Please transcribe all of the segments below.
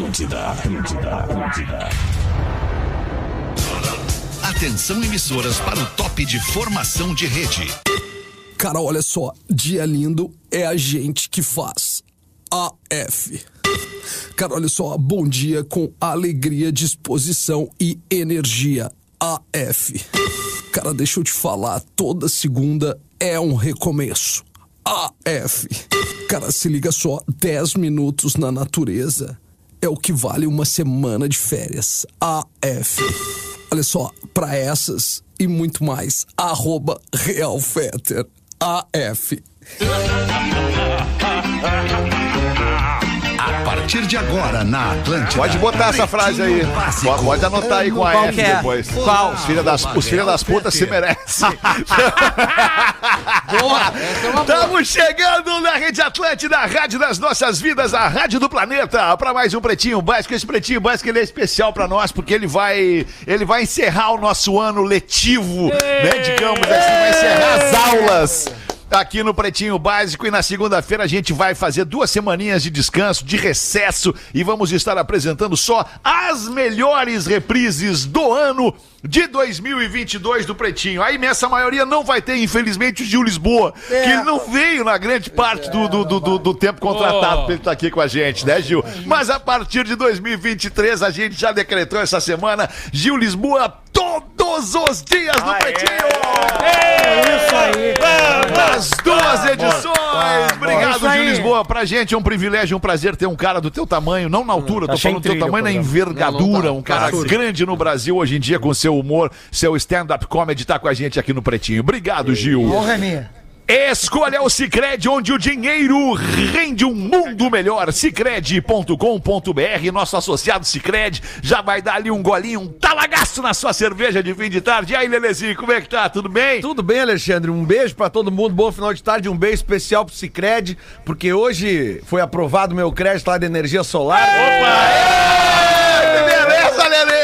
Atlântida, Atlântida, Atlântida. Atenção emissoras para o top de formação de rede. Cara, olha só, dia lindo é a gente que faz. AF. Cara, olha só, bom dia com alegria, disposição e energia. AF. Cara, deixa eu te falar, toda segunda é um recomeço. AF. Cara, se liga só, 10 minutos na natureza é o que vale uma semana de férias. AF. Olha só, pra essas e muito mais, arroba Realfetter. AF. A partir de agora na Atlântida. Pode botar essa frase aí. Básico. Pode, anotar aí com a F é? depois. Qual? Os filhos das, os filhos das putas se merecem. Boa! Essa é boa. Estamos chegando na Rede Atlântida, a rádio das nossas vidas, a rádio do planeta, para mais um Pretinho Básico. Esse Pretinho Básico ele é especial para nós porque ele vai, ele vai encerrar o nosso ano letivo, né? Digamos assim, vai encerrar as aulas. Aqui no Pretinho Básico e na segunda-feira a gente vai fazer duas semaninhas de descanso, de recesso e vamos estar apresentando só as melhores reprises do ano de 2022 do Pretinho. A imensa maioria não vai ter, infelizmente, o Gil Lisboa, que ele não veio na grande parte do, do, do, do- do tempo contratado pra ele estar aqui com a gente, né, Gil? Mas a partir de 2023 a gente já decretou essa semana Gil Lisboa todos os dias do Pretinho! Isso aí. Nas duas edições! Obrigado. Gil Lisboa. Pra gente é um privilégio, um prazer ter um cara do teu tamanho, não na altura, tô sem falando do teu tamanho na envergadura, não um tá. cara Tá. grande no Brasil hoje em dia com seu humor, seu stand-up comedy, tá com a gente aqui no Pretinho. Obrigado, Gil. Honra é minha. Escolha o Cicred, onde o dinheiro rende um mundo melhor. Cicred.com.br, nosso associado Cicred, já vai dar ali um golinho, um talagaço na sua cerveja de fim de tarde. E aí, Lelezinho, como é que tá? Tudo bem? Tudo bem, Alexandre? Um beijo pra todo mundo, bom final de tarde, um beijo especial pro Cicred, porque hoje foi aprovado meu crédito lá de energia solar. Opa! Beleza, Lele!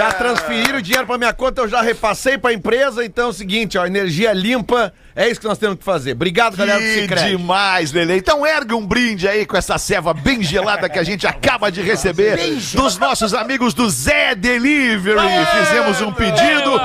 Já transferiram o dinheiro pra minha conta, eu já repassei pra empresa, então é o seguinte, ó, energia limpa, é isso que nós temos que fazer. Obrigado, galera do Cicred. demais, Lele. Então ergue um brinde aí com essa ceva bem gelada que a gente acaba de receber dos nossos amigos do Zé Delivery. Fizemos um pedido.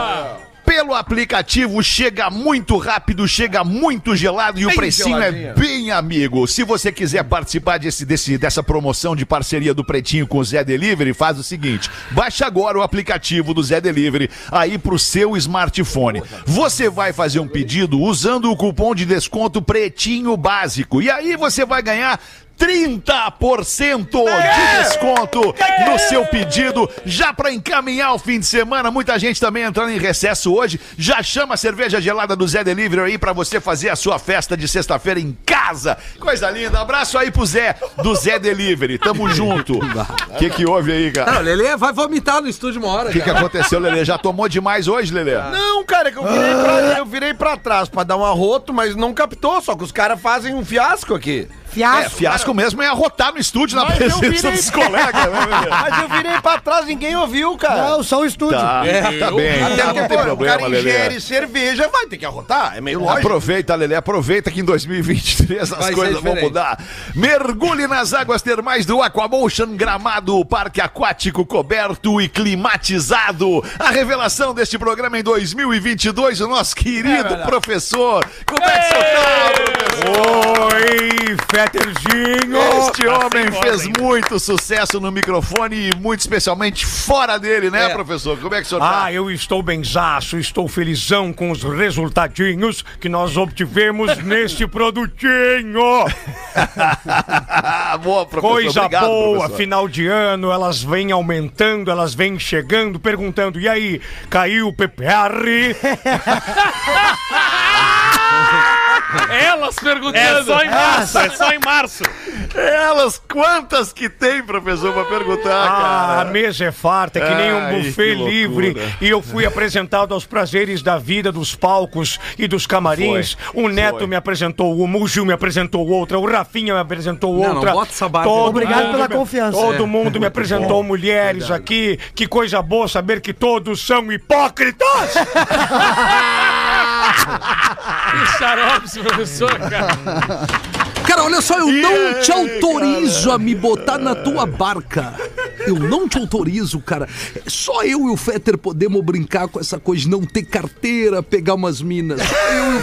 Pelo aplicativo chega muito rápido, chega muito gelado e o Bem precinho geladinho. é bem amigo. Se você quiser participar desse, desse- dessa promoção de parceria do Pretinho com o Zé Delivery, faz o seguinte: baixa agora o aplicativo do Zé Delivery aí pro seu smartphone. Você vai fazer um pedido usando o cupom de desconto Pretinho Básico. E aí você vai ganhar 30% de desconto no seu pedido, já para encaminhar o fim de semana. Muita gente também entrando em recesso hoje. Já chama a cerveja gelada do Zé Delivery aí para você fazer a sua festa de sexta-feira em casa. Coisa linda. Abraço aí pro Zé do Zé Delivery. Tamo junto. O que que houve aí, Não, cara? o Lelê vai vomitar no estúdio uma hora. O que, que aconteceu, Lelê? Já tomou demais hoje, Lelê? Não, cara, é que eu virei, pra, eu virei pra trás pra dar um arroto, mas não captou, só que os caras fazem um fiasco aqui. É, Fiasco. fiasco mesmo é arrotar no estúdio na Mas eu presença virei- dos colegas, né? Mas eu virei pra trás, ninguém ouviu, cara. Não, só o estúdio. Tá, tá bem. Até Não porque tem problema, cara Lelê. ingere cerveja, vai ter que arrotar, é meio lógico. Aproveita, Lelê, aproveita que em 2023 as Vai coisas vão mudar. Mergulhe nas águas termais do Aquamotion Gramado, parque aquático coberto e climatizado. A revelação deste programa em 2022, o nosso querido professor. Como é que você tá, professor? Oi, Fetterzinho! Este homem fez muito sucesso no microfone e muito especialmente fora dele, né, É. professor? Como é que o senhor tá? Ah, eu estou benzaço, estou felizão com os resultadinhos que nós obtivemos neste produtinho. Boa, professor. Coisa Obrigado, boa, professor. final de ano, elas vêm aumentando, elas vêm chegando, perguntando, e aí, caiu o PPR? Elas perguntando. É só em março, é só em março. Elas, quantas que tem, professor, pra perguntar, Ah, a cara? mesa é farta, é que nem um buffet livre. E eu fui apresentado aos prazeres da vida, dos palcos e dos camarins. o Neto foi. me apresentou uma, o Gil me apresentou outra, o Rafinha me apresentou Não, não outra. bota essa barba. Obrigado mundo pela me- confiança. Todo É. mundo me apresentou mulheres aqui. Que coisa boa saber que todos são hipócritas. Que xarope esse professor, cara. Cara, olha só, eu não te autorizo a me botar na tua barca. Eu não te autorizo, cara. Só eu e o Fetter podemos brincar com essa coisa de não ter carteira, pegar umas minas. Só eu e o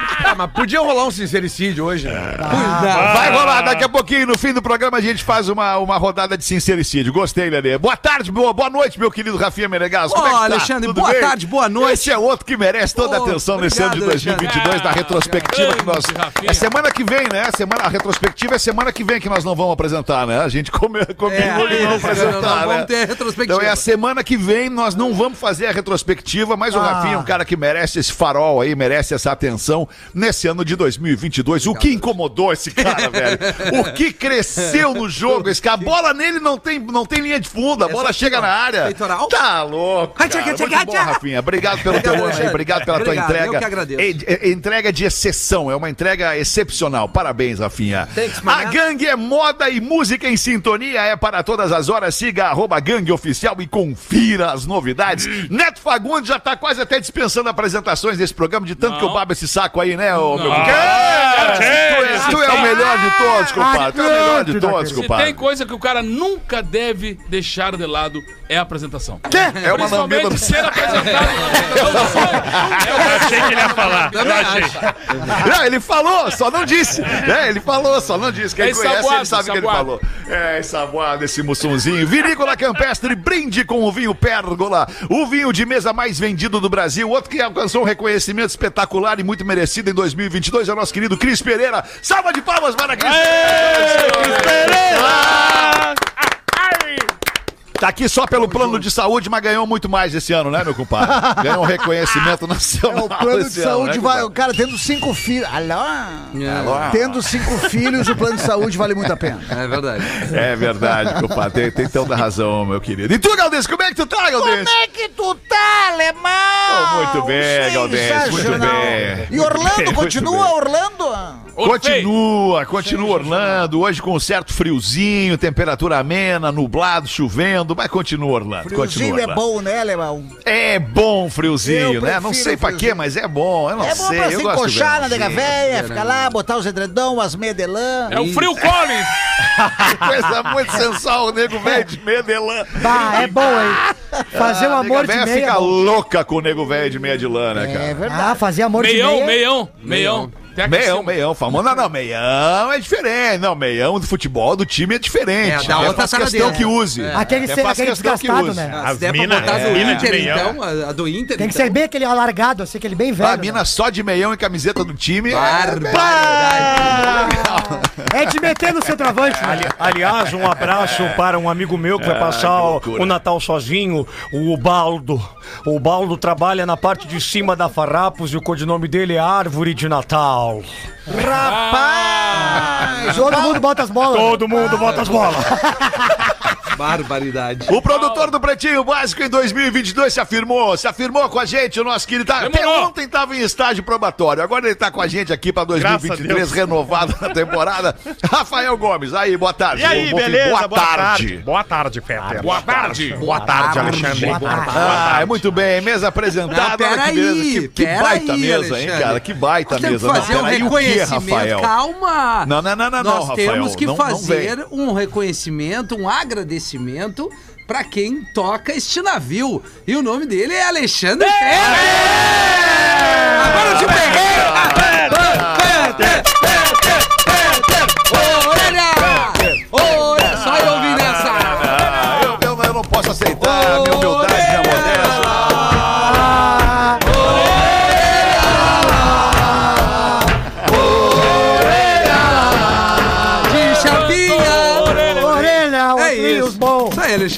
Ah, mas podia rolar um sincericídio hoje, né? Vai rolar, daqui a pouquinho, no fim do programa, a gente faz uma, uma rodada de sincericídio. Gostei, Lelê. Boa tarde, boa, boa noite, meu querido Rafinha Menegas. Como é que tá? Alexandre, Tudo boa bem? tarde, boa noite. Esse é outro que merece toda a Pô, atenção nesse ano de obrigado, 2022, da retrospectiva que nós... Rafinha. É semana que vem, né? Semana, a retrospectiva é semana que vem que nós não vamos apresentar, né? A gente come- combinou de não É, apresentar, não, não, né? vamos ter a retrospectiva. Então é a semana que vem, nós não vamos fazer a retrospectiva, mas o Rafinha é um cara que merece esse farol aí, merece essa atenção nesse ano de 2022. O que incomodou esse cara, velho? O que cresceu no jogo? Esse cara, a bola nele não tem, não tem linha de fundo, a bola chega na área. Peitoral? Tá louco. Cara. Muito bom, Rafinha. Obrigado pelo teu ano aí, obrigado pela tua entrega. eu que agradeço. Entrega de exceção, é uma entrega excepcional. Parabéns, Rafinha. A gangue é moda e música em sintonia, é para todas as horas. Siga arroba gangue oficial e confira as novidades. Neto Fagundes já tá quase até dispensando apresentações desse programa, de tanto que eu babo esse saco aí, né, ô, meu compadre? Tu é, tu é o melhor de todos, compadre. Tu é o melhor de todos, Se tem compadre. coisa que o cara nunca deve deixar de lado, é a apresentação. É uma lambida no ser apresentado. Eu achei que ele ia falar. Eu achei. Não, ele falou, só não disse. É, ele falou, só não disse. Quem É conhece, ensaboado, ele sabe o que ele falou. É, ensaboado esse mussunzinho. Vinícola Campestre, brinde com o vinho Pérgola. O vinho de mesa mais vendido do Brasil. Outro que alcançou um reconhecimento espetacular e muito merecido em 2022 é o nosso querido Cris Pereira. Salva de palmas para Cris Pereira! Tá aqui só pelo plano de saúde, mas ganhou muito mais esse ano, né, meu compadre? Ganhou um reconhecimento nacional. É o plano de esse ano, saúde né, vai. O cara tendo cinco filhos. Alô? Alô? Tendo cinco filhos, o plano de saúde vale muito a pena. É verdade. É verdade, compadre. Tem, tem tanta razão, meu querido. E tu, Galdês, como é que tu tá, Galdês? é que tu tá, alemão? Oh, muito bem, Galdês, muito Sensacional. bem. E Orlando, continua bem. Orlando? Continua, continua Orlando, hoje com um certo friozinho, temperatura amena, nublado, chovendo, mas continua Orlando. Friozinho continua é Orlando. bom, né, alemão? É bom friozinho, né? Não sei pra quê, mas é bom, eu não é bom sei. pra eu se gosto encoxar na nega véia, ficar lá, botar os edredom, as meias de lã. É o Frio Collins. Coisa muito sensual, o nego velho de meia de lã. Bah, é bom, hein? Fazer um A amor de véia meia. fica louca com o nego velho de meia de lã, né, cara? É verdade. Ah, fazer amor de Meião, meia. meião, meião. Tem Meião, meião, famoso. Não, não, meião é diferente. Não, meião do futebol do time é diferente. É, da outra faz cara questão dele. que use. É. Aquele, É, ser, aquele questão que desgastado, use. né? Se As der pra mina- botar a do é, Inter, então, a, a do Inter, Tem que então. ser bem aquele alargado, assim, aquele bem velho. A mina só de meião e camiseta do time. é- É de meter no centroavante, né? Ali- aliás, um abraço para um amigo meu que vai passar o, loucura. o Natal sozinho, o Baldo. O Baldo trabalha na parte de cima da Farrapos e o codinome dele é Árvore de Natal. Rapaz! Todo mundo bota as bolas. Todo mundo bota as bolas. Barbaridade. O produtor do Pretinho Básico em 2022 se afirmou, se afirmou com a gente, o nosso querido. Até Demorou. ontem estava em estágio probatório, agora ele tá com a gente aqui para Graças a 2023, Deus. renovado na temporada. Rafael Gomes, aí, boa tarde. E aí, beleza? Boa, tarde. Boa tarde, Fetter. Boa tarde. Boa tarde, Alexandre. Ah, é muito bem, mesa apresentada. Não, pera olha que que, que pera baita aí, mesa, hein, Alexandre. cara? Que baita Nós temos mesa. que Não, fazer um que, reconhecimento. Rafael? Calma. Não, não, não, não, Nós não, temos Rafael, que não- não fazer um reconhecimento, um agradecimento pra quem toca este navio. E o nome dele é Alexandre Fetter. Agora eu te peguei.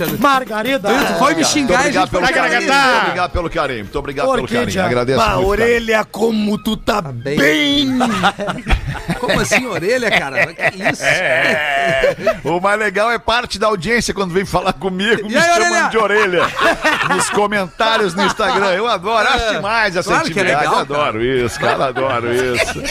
Isso aí, Alexandre. Margarida. Tu foi me xingar gente Muito obrigado, foi pelo carinho. Muito obrigado pelo carinho. Muito obrigado pelo Orquídea. carinho. Agradeço muito. orelha, como tu tá bem. bem. Como assim, orelha, cara? Que isso? cara. O mais legal é parte da audiência quando vem falar comigo, me E aí, chamando orelha? de orelha. Nos comentários no Instagram. Eu adoro, acho demais essa Claro que é intimidade. legal, Eu adoro isso, cara, adoro isso.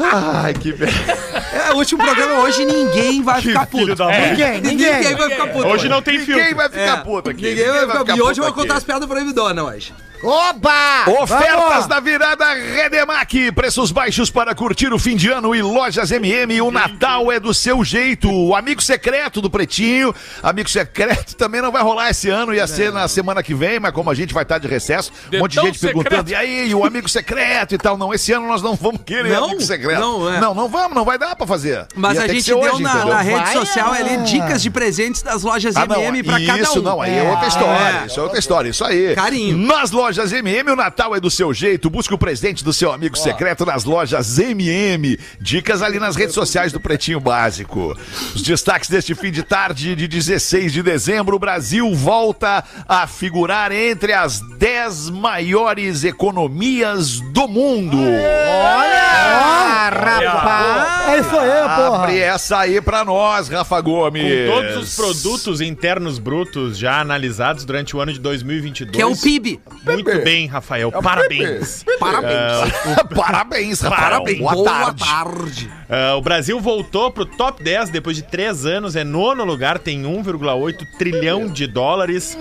Ai, que be... É, o último programa hoje ninguém vai ficar puto. filho da mãe. Ninguém, Ninguém, ninguém. vai ficar puto. Hoje não tem Ninguém filtro. Vai ficar É, puto aqui. Ninguém vai ficar... E hoje eu vou contar as piadas proibidonas hoje. Oba! Ofertas da virada Redemac, preços baixos para curtir o fim de ano e lojas MM, o Natal é do seu jeito. O amigo secreto do Pretinho, amigo secreto também não vai rolar esse ano, ia ser na semana que vem, mas como a gente vai estar de recesso, um monte de gente perguntando, secreto. e aí, o amigo secreto e tal, não, esse ano nós não vamos querer Não? amigo secreto. Não, é. não, não vamos, não vai dar pra fazer. Mas Ia a gente deu hoje, na, na rede Vai, social ali ah. dicas de presentes das lojas Ah, não, MM pra cada isso um. não, aí é outra história. Isso é outra história, isso aí. Carinho. Nas lojas MM, o Natal é do seu jeito. Busque o presente do seu amigo secreto nas lojas MM. Dicas ali nas redes sociais do Pretinho Básico. Os destaques deste fim de tarde de 16 de dezembro, o Brasil volta a figurar entre as 10 maiores economias do mundo. Olha, rapaz! É isso aí, porra. Abre essa aí pra nós, Rafa Gomes. Com todos os produtos internos brutos já analisados durante o ano de 2022. Que é o PIB. Muito bem, Rafael. Parabéns. Parabéns. Parabéns, Rafael. Boa, tarde. Ah, o Brasil voltou pro top 10 depois de três anos, é nono lugar, tem 1,8 trilhão de dólares.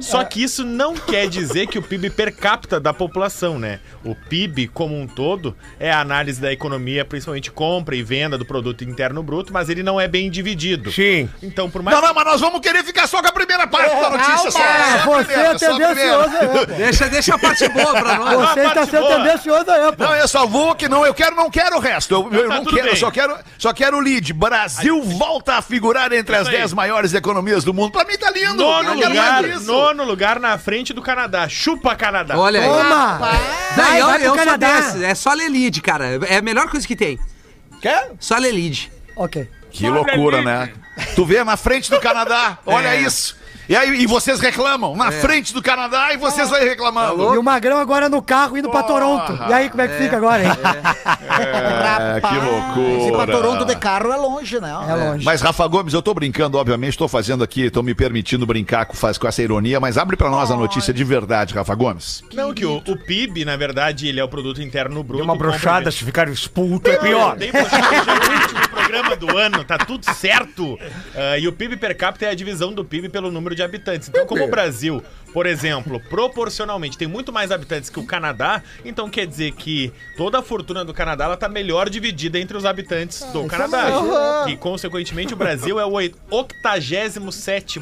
Só que isso não quer dizer que o PIB per capita da população, né? O PIB como um todo é a análise da economia, principalmente compra e venda do produto interno bruto, mas ele não é bem dividido. Sim. Então, por mais Não, não, mas nós vamos querer ficar só com a primeira parte da notícia. Só, Ah, só a você primeira, é só tendencioso aí, pô. Deixa, deixa a parte boa pra nós. Você parte sendo boa. tendencioso aí, pô. Não, eu só vou que não, eu quero, não quero o resto. Eu, eu tá não tudo quero, bem. só quero, só quero o lead. Brasil volta a figurar entre as Isso aí. 10 maiores economias do mundo. Pra mim tá lindo. eu Nono quero lugar, nono lugar na frente do Canadá. Chupa Canadá. Olha aí. Toma! Vai, eu, vai eu Canadá. desse. É só ler lead, cara. É a melhor coisa que tem. Quer? Só ler lead. Ok. Que loucura, né? Tu vê na frente do Canadá. Olha É. isso. E aí, e vocês reclamam na frente do Canadá e vocês aí reclamando. E o Magrão agora no carro indo pra Toronto. E aí, como é que fica agora, hein? É, que Se loucura. pra Toronto de carro é longe, né? É longe. Mas, Rafa Gomes, eu tô brincando, obviamente, estou fazendo aqui, estou me permitindo brincar com, faz- com essa ironia, mas abre pra nós a notícia de verdade, Rafa Gomes. Não, que o, o PIB, na verdade, ele é o produto interno bruto. Deu uma e brochada, se ficar expulso é pior. Tem brochada, é programa do ano, tá tudo certo. Ah, e o PIB per capita é a divisão do PIB pelo número de habitantes. Então, como o Brasil, por exemplo, proporcionalmente tem muito mais habitantes que o Canadá, então quer dizer que toda a fortuna do Canadá ela tá melhor dividida entre os habitantes do Canadá. E, consequentemente, o Brasil é o oit- 87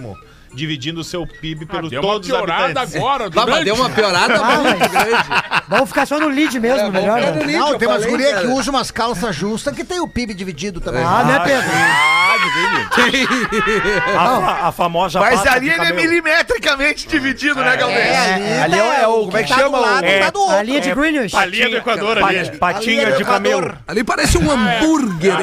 dividindo o seu PIB pelos Deu uma todos os habitantes. agora, Ah, mas deu uma piorada Ah, muito grande. Vamos ficar só no lead mesmo, melhor. ficar no né? lead. Não, tem umas gurias que usam umas calças justas que tem o PIB dividido também. Ah, né, Pedro? A, fa- a famosa Mas ali ele é milimetricamente dividido, né, Galdês? Ali é, é o. Como é que tá chama? do tá do outro. A linha de Greenwich. A linha do Equador ali. patinha é de camelo. Ali parece um hambúrguer.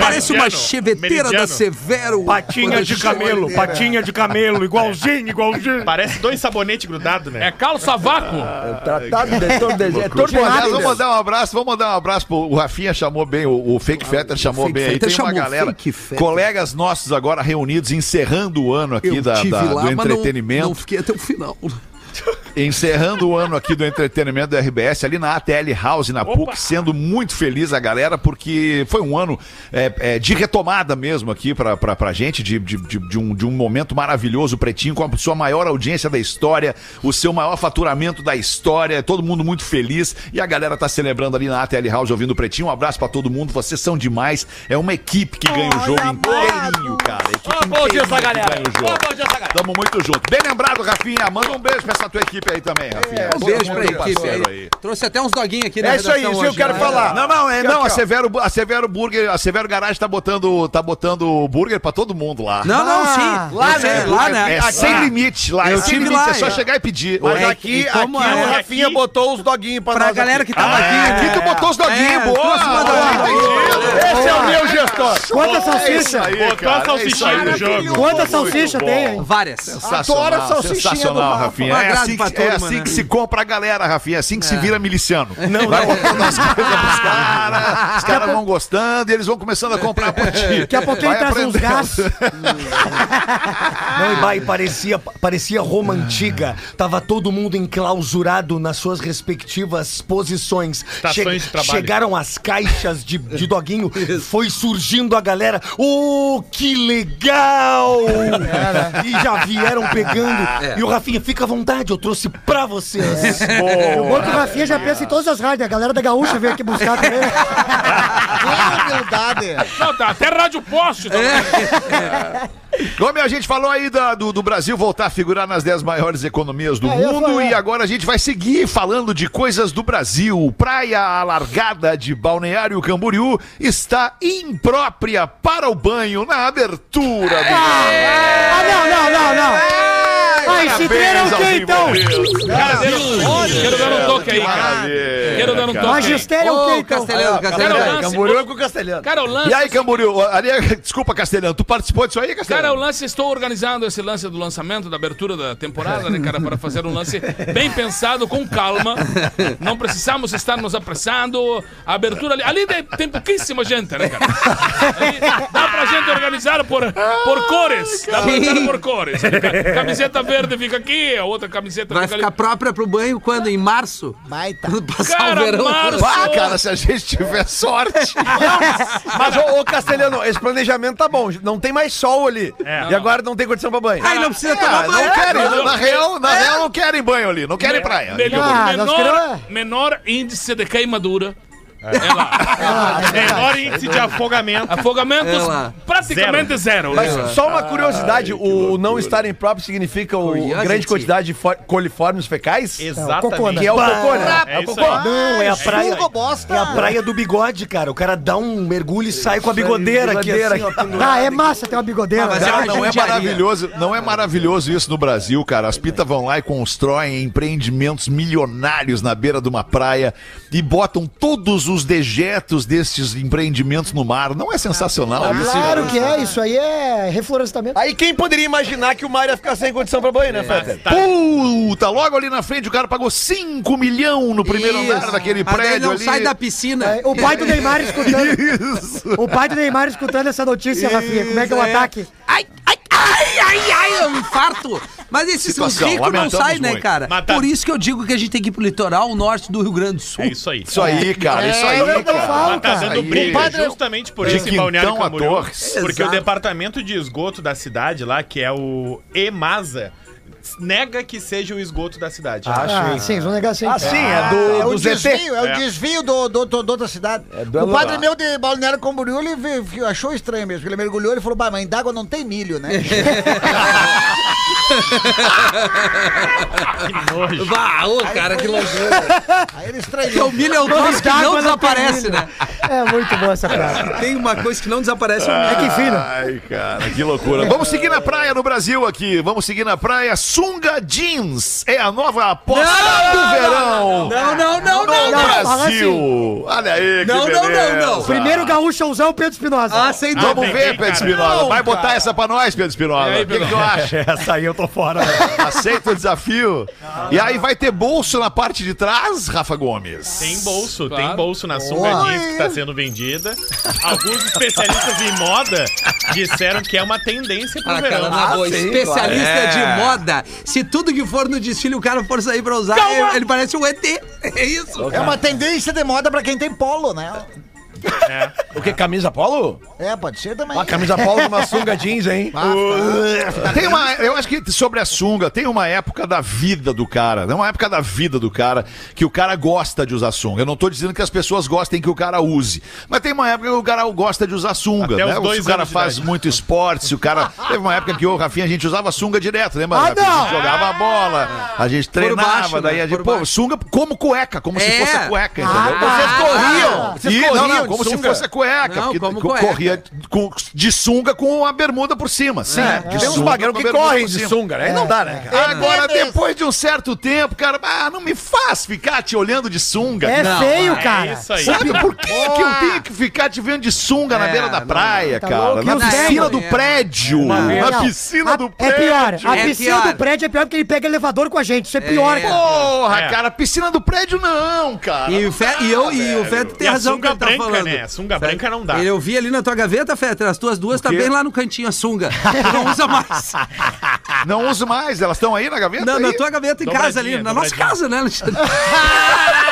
Parece uma cheveteira da. Severo. Patinha de camelo, patinha de camelo, igualzinho, igualzinho. Parece dois sabonetes grudados, né? É calça vácuo. Tratado de todo desenho. É todo desenho. vamos mandar um abraço, vamos mandar um abraço pro o Rafinha chamou bem, o, o Fake Fetter chamou Fake bem aí. Tem uma galera, colegas nossos agora reunidos, encerrando o ano aqui da, da- lá, do mas não, entretenimento. não fiquei até o final. Encerrando o ano aqui do entretenimento do RBS, ali na ATL House, na PUC, sendo muito feliz a galera, porque foi um ano é, é, de retomada mesmo aqui pra, pra, pra gente, de, de, de, de um, de um momento maravilhoso, Pretinho, com a sua maior audiência da história, o seu maior faturamento da história, todo mundo muito feliz, e a galera tá celebrando ali na ATL House, ouvindo o Pretinho. Um abraço pra todo mundo, vocês são demais, é uma equipe que ganha o jogo inteirinho, cara. Equipe Ó, bom dia essa inteirinho que galera. ganha o jogo. Ó, bom dia essa galera. Tamo muito junto. Bem lembrado, Rafinha. Manda um beijo pra essa tua equipe aí também, Rafinha. Um Todo beijo pra equipe parceiro aí. Trouxe até uns doguinhos aqui na É isso aí, isso eu quero né? falar. Não, não, é, Aqui, não, aqui, a. Severo, a Severo Burger, a Severo Garage tá botando, tá botando burger pra todo mundo lá. Não, não, Ah, sim. Lá, Eu sei, né? Lá, né? É sem limite lá. Eu é sem tive limite, lá, é só é. chegar e pedir. Mas É, aqui, e como aqui é? o Rafinha Aqui- botou os doguinhos pra, Pra nós galera aqui. que tava Ah, aqui. aqui tu botou os doguinhos, É, boa! Esse é o meu gestor. É salsichas? aí, Botou a é salsichinha aí. no jogo. Quantas salsichas tem, hein? Várias. Sensacional, a sensacional. Rafinha. É assim, pra que, é assim né? que se compra a galera, Rafinha. É assim que se vira miliciano. Não, Vai não. botando as coisas pros caras, os caras vão gostando e eles vão começando a comprar por ti. Daqui a pouquinho traz uns aprendendo. gás. Não, e vai, parecia, parecia Roma antiga. Tava todo mundo enclausurado nas suas respectivas posições. Estações de trabalho. Chegaram as caixas de, de doguinho, foi surgindo a galera. Oh, que legal! E já vieram pegando. E o Rafinha, fica à vontade, eu trouxe pra vocês. É o Rafinha já pensa em todas as rádios. A galera da Gaúcha veio aqui buscar também. né? Que humildade. Não, tá até rádio poste também. Como a gente falou aí da- do, do Brasil voltar a figurar nas 10 maiores economias do É, mundo e agora a gente vai seguir falando de coisas do Brasil. Praia alargada de Balneário Camboriú está imprópria para o banho na abertura do Ah, não, não, não, não. Ah, esse treino é o quê, então? Quero dar um toque aí, cara. Quero dar um toque. Magistério é o quê, então? Castelhano, Castelhano. Camboriú é com o Castelhano. Cara, o lance... E aí, Camboriú? Ali é- Desculpa, Castelhano, tu participou disso aí, Cara, o Castelhano? lance, estou organizando esse lance do lançamento, da abertura da temporada, né, cara, para fazer um lance bem pensado, com calma. Não precisamos estar nos apressando. A abertura ali, ali tem, pouquíssima gente, né, cara? Ali dá pra gente organizar por, por cores. Dá pra organizar por cores. Ca- Camiseta verde fica aqui, a outra camiseta Vai fica ficar ali. própria pro banho quando? Em março? Baita. Passar Cara, o verão. março. Ah, cara, se a gente tiver sorte. Mas, ô, ô, Castelhano, esse planejamento tá bom. Não tem mais sol ali. E agora não tem condição pra banho. Aí não precisa Ah, tomar banho. não querem, na, na real, na real não querem banho ali, não querem praia. Melhor, Ah, nós menor, queremos- menor índice de queimadura. É lá. Menor índice de afogamento. Afogamentos É lá. praticamente zero. Mas né? só uma curiosidade, o não estar em próprio significa o grande quantidade de fo- coliformes fecais? Exatamente. Que é o cocô, né? É o cocô. aí. Não, é a praia. É a praia do bigode, cara. O cara dá um mergulho e sai com a bigodeira aqui, assim, pendurada. Ah, é massa, tem uma bigodeira. Mas né? é não é maravilhoso, não é maravilhoso isso no Brasil, cara. As pitas vão lá e constroem empreendimentos milionários na beira de uma praia e botam todos os dejetos destes empreendimentos no mar. Não é sensacional isso? Claro que é, isso aí é reflorestamento. Aí quem poderia imaginar que o mar ia ficar sem condição pra banho, né, Fetter? Puta, logo ali na frente o cara pagou 5 milhões no primeiro Isso. andar daquele Mas prédio não ali. sai da piscina. É, O pai do Neymar escutando. Isso. O pai do Neymar escutando essa notícia, Rafinha. Como é que é o é. ataque? Ai, ai, ai, ai, ai, é um infarto. Mas esses Situação, ricos não saem, né, cara? Mas tá- Por isso que eu digo que a gente tem que ir pro litoral norte do Rio Grande do Sul. É isso aí. Isso aí, cara, isso aí, É, eu cara. falo, Mas tá cara. dando Aí. briga justamente por de isso em Balneário Camboriú. Porque Exato. o departamento de esgoto da cidade lá, que é o EMASA, nega que seja o esgoto da cidade. Ah, sim, vão negar sim. Ah, sim, é do, É o do ZT. desvio, é o É. desvio do, do, do, do outra cidade. do o padre meu de Balneário Camboriú, ele viu- achou estranho mesmo. Ele mergulhou e falou, bah, mas em d'água não tem milho, né? Vá, ô, cara, que loucura. Aí ele Porque estranhou. o milho é o troço que não desaparece, né? É muito boa essa frase. Tem uma coisa que não desaparece. É que enfim, né? Ai, cara, que loucura. Vamos seguir na praia no Brasil aqui. Vamos seguir na praia. Sunga Jeans é a nova aposta do verão. Não, não, não, no não, não. fala Brasil. Olha aí, que Não, não, não, não. Primeiro gaúchãozão, Pedro Espinosa. Ah, sem Vamos dúvida. ver, Pedro Espinosa. Vai botar essa pra nós, Pedro Espinosa. O que, que tu acha? Essa aí eu tô fora. Aceita o desafio? E aí vai ter bolso na parte de trás, Rafa Gomes? Tem bolso, Claro. tem bolso na sunga jeans que está sendo vendida. Alguns especialistas em moda disseram que é uma tendência pro Ah, cara, verão. sim, especialista claro. de moda. Se tudo que for no desfile o cara for sair pra usar, ele, ele parece um ET. É isso. É uma tendência de moda pra quem tem polo, né? O que? Camisa polo? É, pode ser também. Ah, camisa polo numa sunga jeans, hein? Tem uma, eu acho que sobre a sunga, tem uma época da vida do cara, né? uma época da vida do cara que o cara gosta de usar sunga. Eu não tô dizendo que as pessoas gostem que o cara use, mas tem uma época que o cara gosta de usar sunga, Até né? os dois Se o cara faz idade. muito esporte, se o cara... Teve uma época que eu, Rafinha, a gente usava sunga direto, lembra? Ah, Rafinha? A gente não! jogava bola, a gente treinava, baixo, daí né? a gente... Por Pô, sunga como cueca, como se É. fosse cueca, entendeu? Ah, Vocês corriam! Vocês E, corriam não, não, de como se sunga? fosse a cueca. Não, porque como co- cueca. corria com- de sunga com a bermuda por cima. Sim, É, de tem uns com que correm de sunga, né? Aí não dá, né, cara? Agora, É depois de um certo tempo, cara, ah, não me faz ficar te olhando de sunga. É Não, feio, É cara. isso aí. Sabe por que, que eu tenho que ficar te vendo de sunga na É, beira da não, praia, tá cara? louco? Na piscina do é. prédio. Não, Na não. piscina do É prédio. pior. A É piscina do prédio é pior porque ele pega elevador com a gente. Isso é pior, É. cara. Porra, É. cara, piscina do prédio não, cara. E o, Fe, eu, o Feto tem razão que ele tá branca, né? Sunga branca não dá. Ele, eu vi ali na tua gaveta, Fetter, as tuas duas tá bem lá no cantinho, a sunga. Tu não usa mais. Não uso mais, elas estão aí na gaveta? Na, na aí? tua gaveta em casa ali, na nossa casa, né, Alexandre?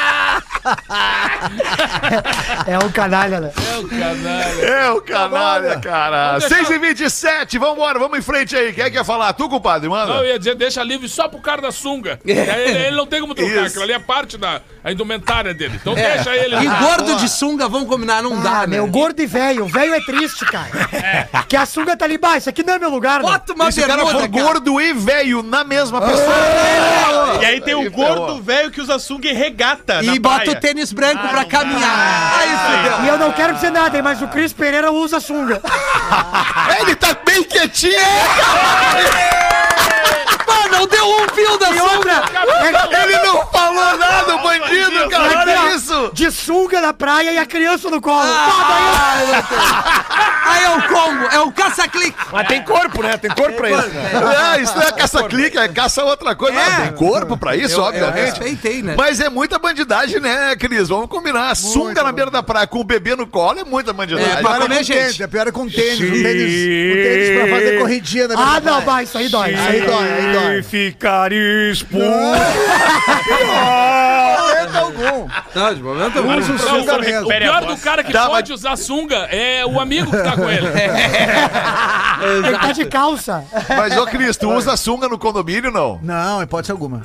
É um canalha, né? É o canalha. É o canalha, cara. 6 e 27 vambora, vamos em frente aí. Quem é que ia falar? Tu, compadre, Não, eu manda. ia dizer, deixa livre só pro cara da sunga. Ele, ele não tem como trocar, Isso. aquilo ali é parte da a indumentária dele. Então deixa ele. E gordo de sunga, vamos combinar, não dá, Ah, né? meu gordo e velho. O velho é triste, cara. Que a sunga tá ali embaixo. Isso aqui não é meu lugar, né? Bota uma se o cara for cara. gordo e velho na mesma pessoa. E aí tem o gordo velho que usa sunga e regata E bota praia. Tênis branco pra caminhar. Aí fudeu. E eu não quero dizer nada, hein, mas o Cris Pereira usa sunga. Ele tá bem quietinho. Mano, não deu um fio da E sunga. outra, é, Ele não falou nada, o bandido, cara. Olha ó, isso. de sunga na praia e a criança no colo. Ah, meu Deus. Aí é o combo, é o caça-clique. Mas tem corpo, né? Tem corpo pra isso. É, isso não é caça-clique, é caça outra coisa. É. Não, tem corpo pra isso, Eu- eu obviamente. respeitei, né? Mas é muita bandidagem, né, Cris? Vamos combinar. Sunga na beira da praia com o bebê no colo é muita bandidagem. É, Pior é com gente. tênis, é pior é com tênis, um tênis, um tênis pra fazer corridinha na Ah, beira da não, praia. vai, isso aí dói. Isso Aí aí dói, aí dói. E ficar expulso. Momento algum. Não, de momento Usa o Não, sunga o- mesmo. O pior do cara que Tá, pode usar sunga é o amigo que tá com ele. Ele tá de calça. Mas, ô, Cris, tu usa sunga no condomínio, não? Não, hipótese alguma.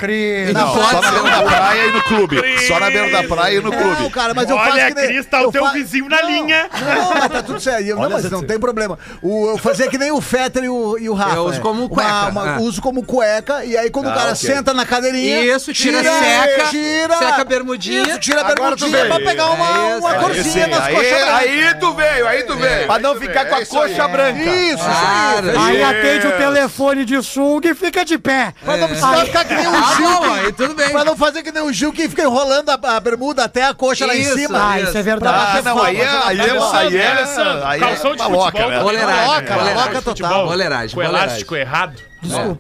Não, só na beira da praia e no clube. Só na beira da praia e no Não, clube. cara, mas eu faço Olha, que nem... Cris, tá eu o teu fa- vizinho na Não, linha. Não, mas tá tudo certo. Não, mas não tem problema. O, eu fazia que nem o Fetter e o, e o Rafa. Eu uso como cueca, Uma- uma- ah. Uso como cueca, e aí quando o cara ok. senta na cadeirinha... Isso, tira, seca, tira, seca a bermudinha. Isso, tira a bermudinha pra pegar uma, É isso, uma aí corzinha nas aí, coxas brancas. aí tu veio, aí tu veio. Pra não ficar com é a isso coxa branca. Isso, isso Claro, aí. Atende o telefone de sunga e fica de pé. Pra não precisar ficar que nem o Ah, Gil. bom, que- aí tudo bem. Pra não fazer que nem o Gil que fica enrolando a, a bermuda até a coxa lá em cima. Ah, isso é verdade. Ah, não, aí é, aí é, aí é, Alessandro, aí é calção de futebol. Boleiragem, boleiragem. maloca total. Boleiragem, Com elástico errado.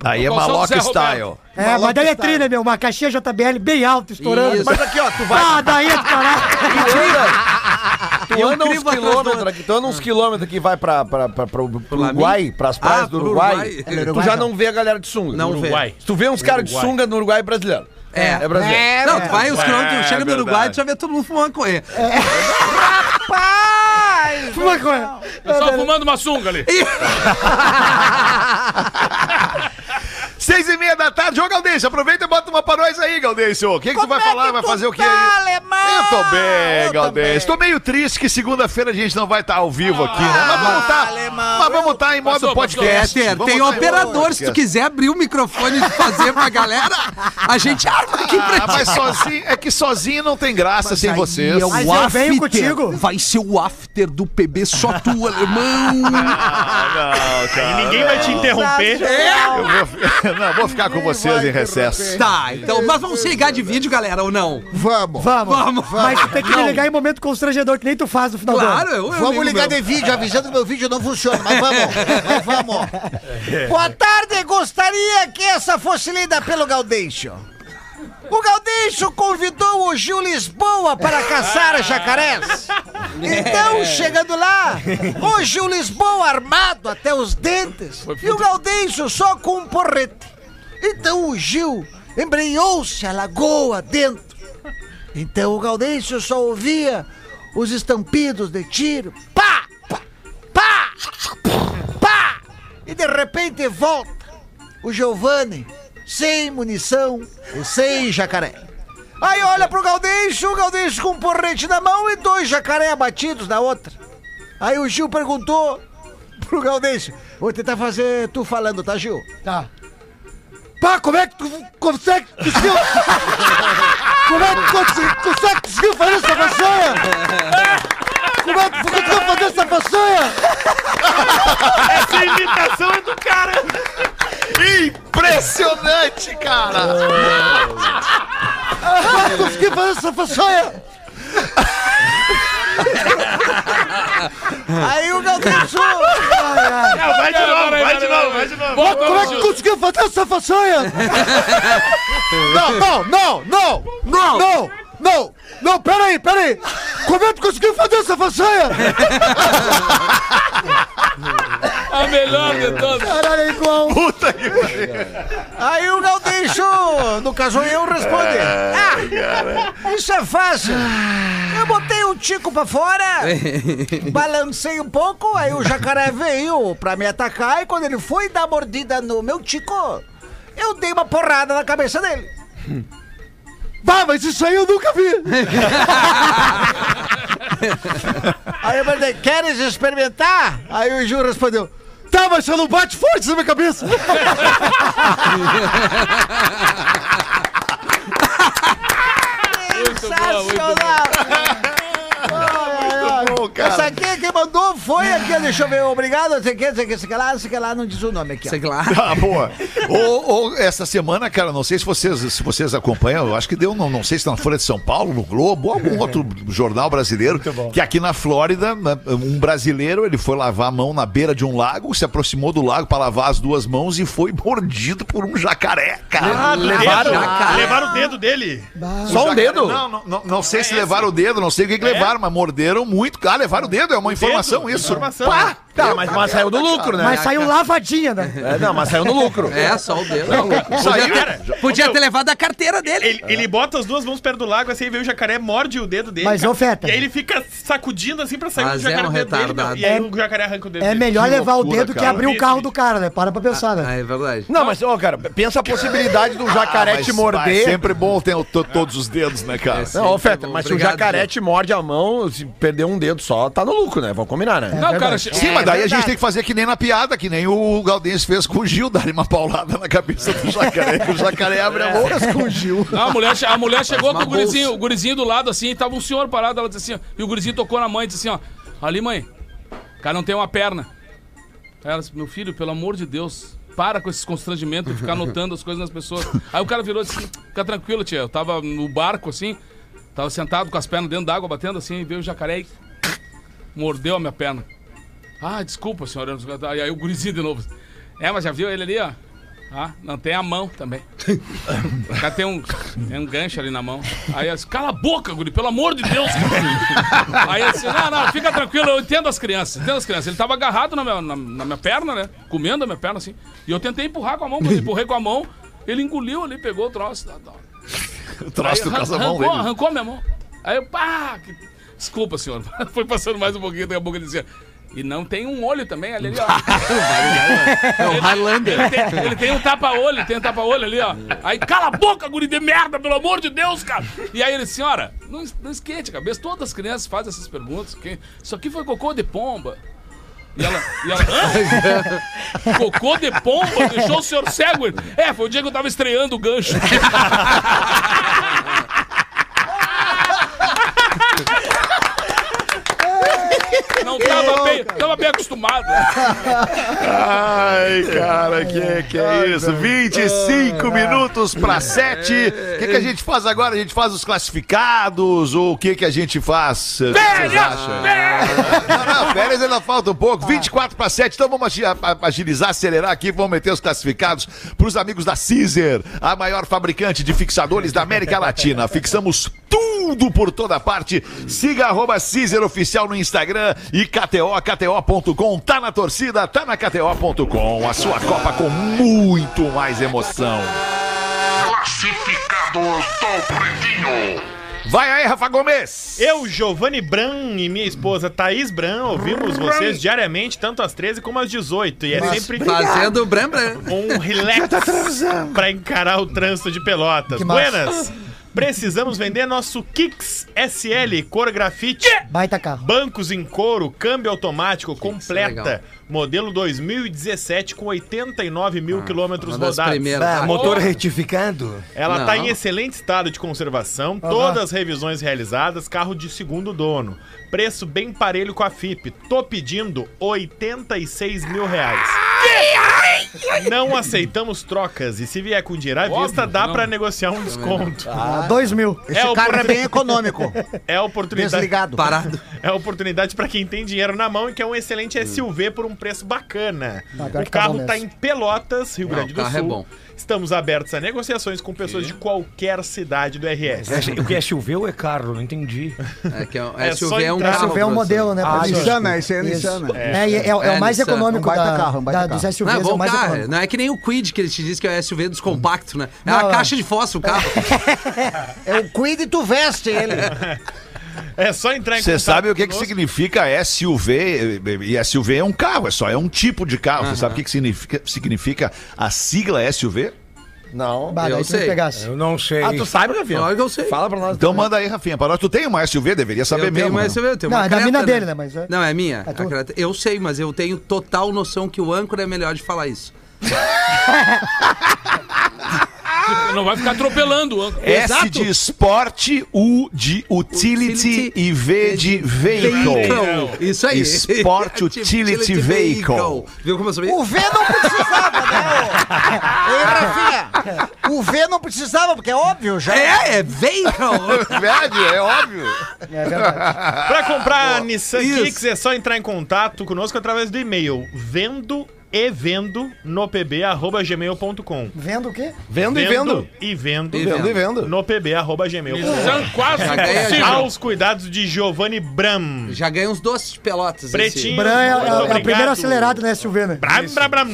Aí é maloca style. É, mas daí é trilha, meu. Uma caixinha JBL bem alta, estourando. Isso. Mas aqui, ó, tu vai. Ah, daí é caralho. Tu anda uns quilômetros aqui, tu anda uns quilômetros aqui, vai pra, pra, pra, pro, pro Uruguai, pras praias Ah, do pro Uruguai, Uruguai. tu já não vê a galera de sunga. Não vê. Uruguai. Tu vê uns caras de Uruguai. sunga no Uruguai é brasileiro. É. É brasileiro. Não, tu vai os É, quilômetros, chega no verdade. Uruguai, tu já vê todo mundo fumando maconha. Uma coisa. Só fumando uma sunga ali. Seis e meia da tarde. Ô, Galdêncio, aproveita e bota uma pra nós aí, Galdêncio. O que, que tu vai falar? Vai fazer o quê aí? Eu tô bem, Galdêncio. Tô meio triste que segunda-feira a gente não vai estar ao vivo aqui, né? Mas vamos estar mas vamos estar em modo Passou, podcast. Peter, Vamos tem tá em modo operador. Se tu quiser abrir o microfone e fazer pra galera, a gente arma aqui pra Ah, mas ti. sozinho, é que sozinho não tem graça sem vocês. É o Mas eu venho contigo. Vai ser o after do PB só tu, alemão. Ah, não, E cara. ninguém vai te interromper. Eu vou, não, vou ficar com vocês em recesso. Tá, então, mas vamos se ligar de vídeo, galera, ou não? Vamos. Vamos. Vamos. Mas tu tem que me ligar em momento constrangedor, que nem tu faz no final do Claro, ano. eu, eu Vamos ligar meu. de vídeo, avisando que meu vídeo não funciona, mas vamos, mas vamos. Boa tarde, gostaria que essa fosse lida pelo Gaudêncio. O Gaudêncio convidou o Gil Lisboa para caçar jacarés. Então, chegando lá, o Gil Lisboa armado até os dentes e o Gaudêncio só com um porrete. Então o Gil embrenhou-se a lagoa dentro. Então o Gaudêncio só ouvia os estampidos de tiro. Pá! Pá! Pá! Pá! E de repente volta o Giovanni, sem munição e sem jacaré. Aí olha pro Gaudêncio, o Gaudêncio com um porrete na mão e dois jacaré abatidos na outra. Aí o Gil perguntou pro Gaudêncio: Vou tentar fazer tu falando, tá, Gil? Tá. Pá, como é que tu consegue conseguiu? Como é que tu consegue, consegue conseguiu fazer essa façanha? Como é que tu conseguiu fazer essa façanha? Essa imitação é do cara. Impressionante, cara! Como é que tu conseguiu fazer essa façanha? Aí o Gaudêncio. Não, vai de novo, vai de novo, vai de novo. Como é que tu conseguiu fazer essa façanha? Não, não, não, não, não, não, não, não, peraí, peraí. Como é que tu conseguiu fazer essa façanha? A melhor de todas. Caralho, é igual. Puta que pariu. Aí o Gaudêncio, no caso eu, responde: Ah, isso é fácil. Eu botei o Tico pra fora, balancei um pouco, aí o jacaré veio pra me atacar e quando ele foi dar mordida no meu Tico, eu dei uma porrada na cabeça dele. Bah, mas isso aí eu nunca vi. Aí eu perguntei: Queres experimentar? Aí o Ju respondeu: Tá, mas você não bate forte na minha cabeça. Muito bom, muito bom. Bom, cara. Essa aqui quem mandou foi aqui, deixa eu ver, obrigado, não sei o que, não sei o que, não sei o que lá, não sei o que lá, não diz o nome aqui. ó. Sei lá. Ah, boa. Ou, ou essa semana, cara, não sei se vocês, se vocês acompanham, eu acho que deu, não, não sei se tá na Folha de São Paulo, no Globo, ou algum outro jornal brasileiro, que aqui na Flórida, né, um brasileiro, ele foi lavar a mão na beira de um lago, se aproximou do lago para lavar as duas mãos e foi mordido por um jacaré, cara. Ah, Levaram-. Jacaré. Levaram o dedo dele. Só um dedo? Não, não, não, não sei se levaram o dedo, não sei o que, que levaram, mas morderam muito. Ah, levaram o dedo, é uma informação Dedo, isso. informação. Pá! Tá, mas, mas saiu do lucro, né? Mas saiu lavadinha, né? É, não, mas saiu no lucro. É, só o dedo. Saiu. Podia ter levado a carteira dele. Ele, ele bota as duas mãos perto do lago, assim, aí vem o jacaré, morde o dedo dele. Mas, cara. ô, Feta. E aí ele fica sacudindo assim pra sair Mas o jacaré é um do dedo dele, retardado. meu. E aí É- o jacaré arranca o dedo É dele. melhor Que levar o loucura, dedo que cara. abrir o carro do cara, né? Para pra pensar, Ah, né? é verdade. Não, mas, ó, cara, pensa a possibilidade do jacaré Ah, mas- te morder. É sempre bom ter o- to- todos os dedos, né, cara? É, Não, bom. mas se o jacaré Gil. te morde a mão, se perder um dedo só, tá no lucro, né? Vamos combinar, né? Não, cara, che- Sim, mas É daí a gente tem que fazer que nem na piada, que nem o Galdense fez com o Gil, dar uma paulada na cabeça do jacaré, que o jacaré abre a boca. Com o Gil. Não, a mulher, a mulher chegou com o gurizinho, bolsa. o gurizinho do lado assim, e tava um senhor parado, ela disse assim, ó, e o gurizinho tocou na mãe e disse assim, ó, ali mãe, o cara não tem uma perna. Aí ela disse, meu filho, pelo amor de Deus, para com esses constrangimentos de ficar anotando as coisas nas pessoas. Aí o cara virou e disse, assim, fica tranquilo, tia, eu tava no barco assim, tava sentado com as pernas dentro d'água, batendo assim, e veio o jacaré e mordeu a minha perna. Ah, desculpa, senhora. E aí o gurizinho de novo. É, mas já viu ele ali, ó? Ah, não tem a mão também. Cara tem um, tem um gancho ali na mão. Aí eu disse, cala a boca, guri, pelo amor de Deus. Aí eu disse, não, não, fica tranquilo, eu entendo as crianças, entendo as crianças. Ele tava agarrado na minha, na, na minha perna, né? Comendo a minha perna, assim. E eu tentei empurrar com a mão, quando eu empurrei com a mão, ele engoliu ali, pegou o troço. Tá, tá. O troço Aí do casamão arrancou, dele. arrancou a minha mão. Aí eu, pá! que- Desculpa, senhor. Foi passando mais um pouquinho, daqui a pouco ele dizia. E não tem um olho também ali, ali ó. É o Highlander. Ele tem, ele tem um tapa-olho, ele tem um tapa-olho ali, ó. Aí, cala a boca, guri de merda, pelo amor de Deus, cara. E aí ele, senhora, não, não esquente a cabeça. Todas as crianças fazem essas perguntas. que- Isso aqui foi cocô de pomba. E ela, e ela, hã? Cocô de pomba? Deixou o senhor cego? Ele, É, foi o dia que eu tava estreando o gancho. Não bem, tava bem acostumado. Ai, cara, que, que é isso? 25 minutos para 7. O que, que a gente faz agora? A gente faz os classificados? Ou o que, que a gente faz? O que vocês acham? Não, não, férias ainda falta um pouco. 24 para 7. Então vamos agilizar, acelerar aqui. Vamos meter os classificados para os amigos da Caesar, a maior fabricante de fixadores da América Latina. Fixamos tudo por toda parte. Siga arroba Caesar Oficial no Instagram e KTO, KTO.com. Tá na torcida, tá na KTO.com. A sua Copa com muito mais emoção. Classificados do Pretinho. Vai aí, Rafa Gomes! Eu, Giovanni Bran e minha esposa Thaís Bran ouvimos vocês diariamente, tanto às 13 como às 18. E é sempre Fazendo bram bram. um relax pra encarar o trânsito de Pelotas. Que massa. Precisamos vender nosso Kicks SL cor grafite. Baita carro. Bancos em couro, câmbio automático completa. Modelo 2017 com 89 mil quilômetros Uma das rodados. primeiras. Ah, Ah, motor retificando. Ela está em excelente estado de conservação, todas as revisões realizadas, carro de segundo dono. Preço bem parelho com a FIP. Tô pedindo 86 mil reais. Não aceitamos trocas e se vier com dinheiro à vista, dá pra negociar um desconto. Ah, dois mil. Esse É o carro é bem econômico. É a oportunidade. Desligado. Parado. É a oportunidade pra quem tem dinheiro na mão e que é um excelente SUV por um preço bacana. Ah, pior o tá carro tá mesmo. em Pelotas, Rio Não, Grande o do carro é Sul. bom. Estamos abertos a negociações com pessoas de qualquer cidade do RS. O que é SUV ou é carro? Não entendi. É que é, um- É só SUV é um carro. SUV é um modelo, né? Ah? Nissana, esse é Isso. Nissana. É, é, é o É, mais Nissan. econômico É um baita da, carro, um baita da- carro. dos SUVs, Não, é é o bom mais carro. econômico. Não é que nem o Quid que ele te diz que é o SUV dos compactos, né? É Não, uma não. caixa de fósforo o carro. É o Quid e tu veste ele. É só entrar em Você sabe o que, que significa SUV? E SUV é um carro, é só é um tipo de carro. Você sabe o que, que significa, significa a sigla SUV? Não. Bah, Eu sei. pegasse. Eu não sei. Ah, tu sabe, Rafinha? Claro que eu sei. Fala pra nós. Então manda aí, Rafinha. Para nós, tu tem uma SUV, deveria saber eu tenho mesmo. uma né? SUV, eu tenho Não, uma é da mina dele, né? Mas é- Não, é minha. É. Eu sei, mas eu tenho total noção que o âncora é melhor de falar isso. Não vai ficar atropelando. S de esporte, U de utility, Utility e V de vehicle. Isso aí. Sport Utility Vehicle. Viu como eu sabia? O V não precisava, né? ô? Rafinha. O V não precisava, porque é óbvio já. É, é vehicle. Velho, é óbvio. É verdade. Pra comprar a Nissan Isso. Kicks é só entrar em contato conosco através do e-mail vendo e vendo no pb@gmail.com. Vendo o quê? Vendo e vendo. E vendo, E Vendo e vendo. no pb@gmail.com. Quase a impossível. Aos cuidados de Giovanni Bram. Já ganhei uns doces de pelotas. Pretinho. Bran é, é, é o obrigado. primeiro acelerado na SUV, né? Bram, bram, bram.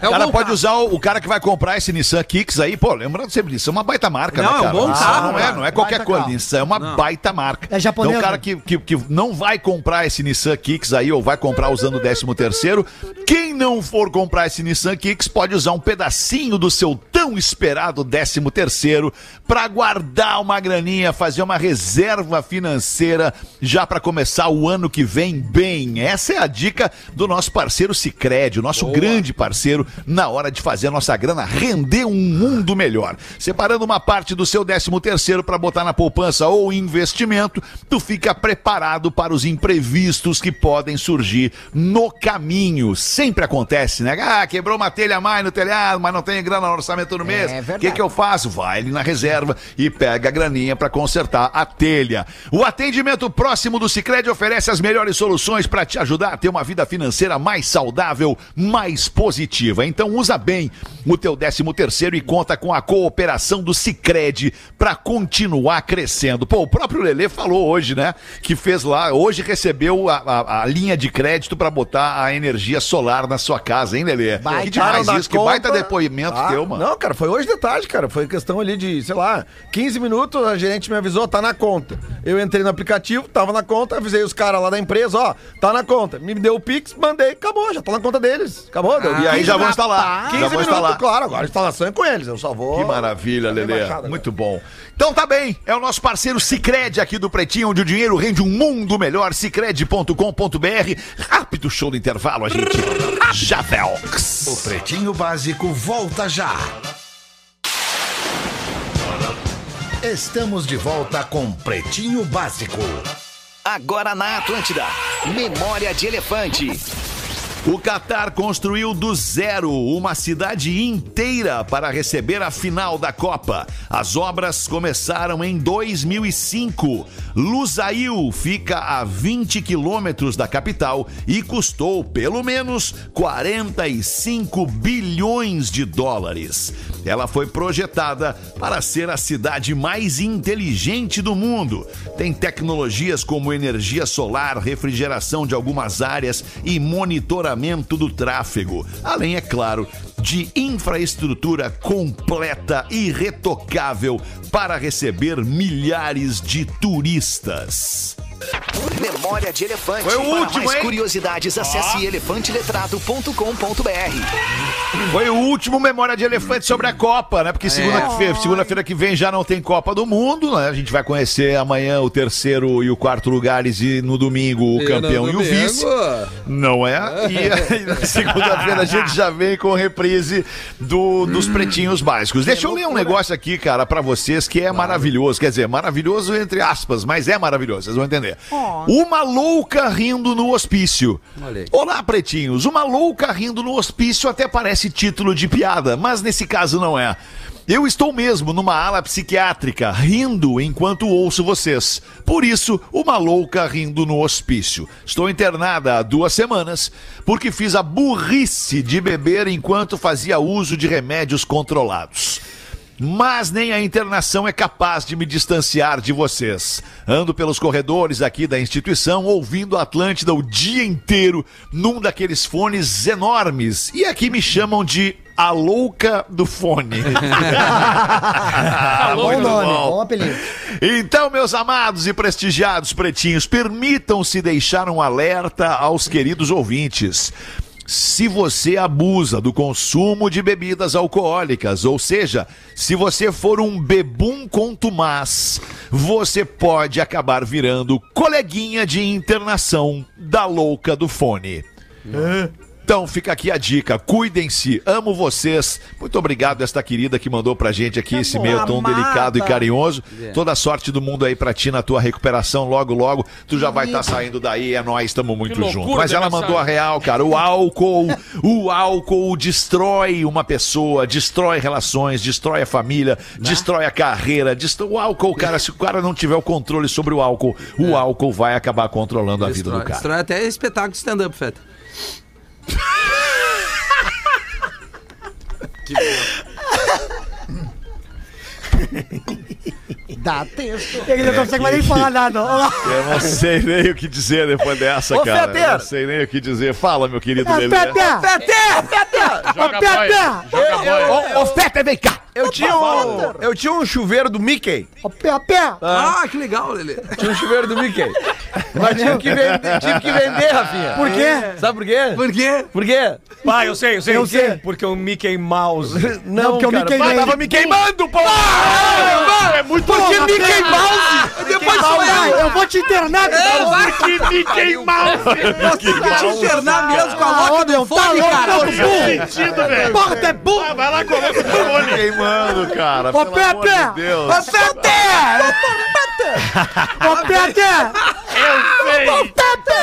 É O cara bom pode usar o, o cara que vai comprar esse Nissan Kicks aí, pô, lembrando sempre, Nissan é uma baita marca, Não, né, é um cara? bom Nissan carro, não é, cara. não é qualquer coisa, carro. Nissan é uma baita marca. É japonês, Então o cara né? que, que, que não vai comprar esse Nissan Kicks aí, ou vai comprar usando o 13 terceiro, quem não for comprar esse Nissan Kicks pode usar um pedacinho do seu tão esperado 13 terceiro para guardar uma graninha, fazer uma reserva financeira já para começar o ano que vem bem. Essa é a dica do nosso parceiro Sicredi, o nosso grande parceiro na hora de fazer a nossa grana render um mundo melhor. Separando uma parte do seu 13 terceiro para botar na poupança ou investimento, tu fica preparado para os imprevistos que podem surgir no caminho. Sempre acontece, né? Ah, quebrou uma telha a mais no telhado, mas não tem grana no orçamento no mês. É O que, que eu faço? Vai ali na reserva e pega a graninha para consertar a telha. O atendimento próximo do Sicredi oferece as melhores soluções para te ajudar a ter uma vida financeira mais saudável, mais positiva. Então usa bem o teu 13 terceiro e conta com a cooperação do Sicredi para continuar crescendo. Pô, o próprio Lelê falou hoje, né? Que fez lá, hoje recebeu a, a- a linha de crédito para botar a energia solar na sua casa, hein, Lelê? Baita. que demais isso, que baita depoimento Ah, teu, mano. Não, cara, foi hoje de tarde, cara. Foi questão ali de, sei lá, 15 minutos, a gerente me avisou, tá na conta. Eu entrei no aplicativo, tava na conta, avisei os caras lá da empresa, ó, tá na conta. Me deu o Pix, mandei, acabou, já tá na conta deles. Acabou, deu. E aí já vão instalar. 15 Já vão minutos, instalar. claro, agora a instalação é com eles, eu só vou... Que maravilha, Lelê. Baixada, Muito bom. Então tá bem, é o nosso parceiro Cicred aqui do Pretinho, onde o dinheiro rende um mundo melhor. Cicred.com.br. Rápido show do intervalo, a gente já velks. O Pretinho Básico volta já. Estamos de volta com Pretinho Básico. Agora na Atlântida. Memória de Elefante. O Catar construiu do zero uma cidade inteira para receber a final da Copa. As obras começaram em 2005. Lusail fica a 20 quilômetros da capital e custou pelo menos 45 bilhões de dólares. Ela foi projetada para ser a cidade mais inteligente do mundo. Tem tecnologias como energia solar, refrigeração de algumas áreas e monitoramento do tráfego. Além, é claro, de infraestrutura completa e retocável para receber milhares de turistas. Memória de Elefante. Foi o Para último, mais hein? curiosidades, acesse elefanteletrado.com.br. Foi o último Memória de Elefante sobre a Copa, né? Porque segunda-feira segunda que vem já não tem Copa do Mundo, né? A gente vai conhecer amanhã o terceiro e o quarto lugares e no domingo o E campeão e o vice. Não é? E aí, na segunda-feira a gente já vem com reprise do, dos pretinhos básicos. Deixa eu ler um negócio aqui, cara, pra vocês que é maravilhoso. Quer dizer, maravilhoso entre aspas, mas é maravilhoso, vocês vão entender. Uma louca rindo no hospício. Olá, pretinhos. Uma louca rindo no hospício até parece título de piada, mas nesse caso não é. Eu estou mesmo numa ala psiquiátrica, rindo enquanto ouço vocês. Por isso, uma louca rindo no hospício. Estou internada há duas semanas porque fiz a burrice de beber enquanto fazia uso de remédios controlados. Mas nem a internação é capaz de me distanciar de vocês. Ando pelos corredores aqui da instituição ouvindo a Atlântida o dia inteiro num daqueles fones enormes. E aqui me chamam de a louca do fone. Bom Muito nome, bom. bom apelido. Então, meus amados e prestigiados pretinhos, permitam-se deixar um alerta aos queridos ouvintes. Se você abusa do consumo de bebidas alcoólicas, ou seja, se você for um bebum contumaz, você pode acabar virando coleguinha de internação da louca do fone. Então fica aqui a dica, cuidem-se, amo vocês. Muito obrigado esta querida que mandou pra gente aqui esse meio tão delicado e carinhoso. Toda a sorte do mundo aí pra ti na tua recuperação logo logo. Tu já vai estar saindo daí, é nós, estamos muito juntos. Mas ela mensagem. mandou a real, cara. O álcool, o álcool destrói uma pessoa, destrói relações, destrói a família, destrói a carreira, destrói... o álcool, cara, se o cara não tiver o controle sobre o álcool, o álcool vai acabar controlando a vida do cara. destrói até espetáculo de stand-up, Feta. Dá texto. Ele não consegue mais nem falar nada. Eu não sei nem o que dizer depois dessa, Ô, cara. Fetter! Eu não sei nem o que dizer. Fala, meu querido É, Lelê. Pepe! boia. Joga boia. Ô, ô Feta, vem cá. Eu tinha, um, eu tinha um chuveiro do Mickey. Ô, Pepe! Ah, que legal, Lelê. Tinha um chuveiro do Mickey. Mas tive que vender, tive que vender Rafinha. Por quê? Sabe por quê? Por quê? Por quê? Pai, eu sei, eu sei. Eu sei. Porque o Mickey Mouse. Não, porque eu me cara, queimei. Tava me queimando, pô! É muito Por que Mickey Mouse? Depois eu. Eu vou te internar, cara. que Mickey Mouse. Você vai te internar mesmo com a Ah, louca ô, meu, do tá fone, louco, cara. Porra, tu é burro. Ah, vai lá, coloca o fone. Queimando, cara. Ô, Pepe! de Deus. Ô, Pepe! Ô, Pepe!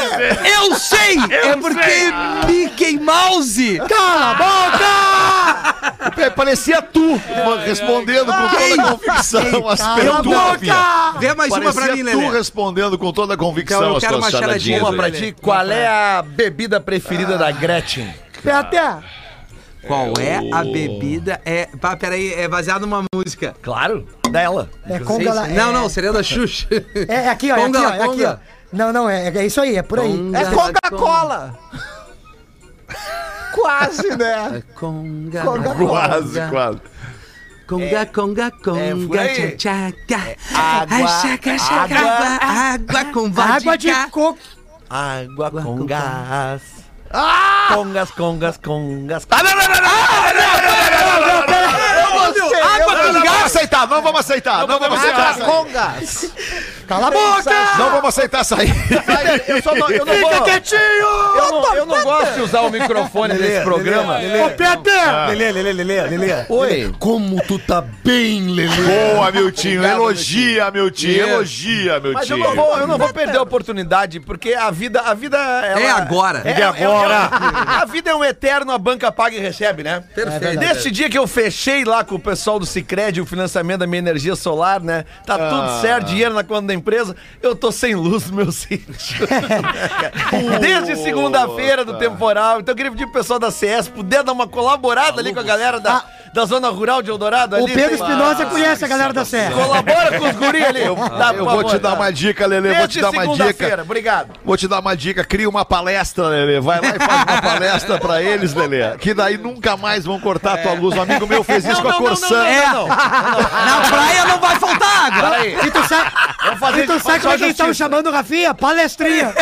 Eu sei! é porque Mickey Mouse! Cala a boca! Pepe, Parecia tu respondendo com toda a convicção as Cala a perguntas. boca! Vê mais uma pra mim, tu Lelê. respondendo com toda a convicção Então, eu as quero tuas uma charadinha. charadinhas. Uma pra ti. Qual é a bebida preferida da Gretchen? Pepe! Qual é a bebida? É. Pá, peraí, é baseado numa música. Claro, dela. É conga lá. Não, não, seria da Xuxa. É, é aqui, ó. É aqui, Conga, ó. É aqui, ó. conga. Não, não, é, é isso aí, é por aí. Conga. É Coca-Cola. Quase, né? Conga, Quase, quase. Conga, conga, por conga, aí. tchaca. água, Ai, chaca, chaca, água. água, água com vodka. Água de coco. Água com com gás. Gás. Congas, congas, congas. Ah, Água com gás. Vamos aceitar, não vamos aceitar, não vamos aceitar. Congas. Cala a boca! Não vamos aceitar sair. Eu, só não, eu não Fica vou. quietinho! Eu não, eu não gosto de usar o microfone nesse programa. Ô, Pepe! Lelê, Lelê, Lelê, Lelê. Oi. Como tu tá bem, Lelê. Boa, Miltinho. Elogia, Miltinho. Elogia, Mas eu não vou, eu não vou perder a oportunidade, porque a vida, a vida ela- É agora. É, É agora. a vida é um eterno, a banca paga e recebe, né? Perfeito. Nesse dia que eu fechei lá com o pessoal do Cicred o financiamento da minha energia solar, né? Tá tudo certo, dinheiro na conta da empresa. Eu tô sem luz no meu sítio. Desde segunda-feira do temporal. Então eu queria pedir pro pessoal da CS puder dar uma colaborada ali com a galera da, da zona rural de Eldorado. O ali, Pedro Espinosa conhece a galera da Serra. Colabora com os guri ali. Tá, Eu vou te dar tá. uma dica, Lelê. Vou te dar uma dica. obrigado. Vou te dar uma dica, cria uma palestra, Lelê. Vai lá e faz uma palestra pra eles, Lelê. Que daí nunca mais vão cortar a tua luz. Um amigo meu fez isso com a Corsã. É. Na praia não vai faltar água. E tu sabe, Vamos fazer e tu sabe como é que eles estão justiça. chamando o Rafinha? Palestrinha.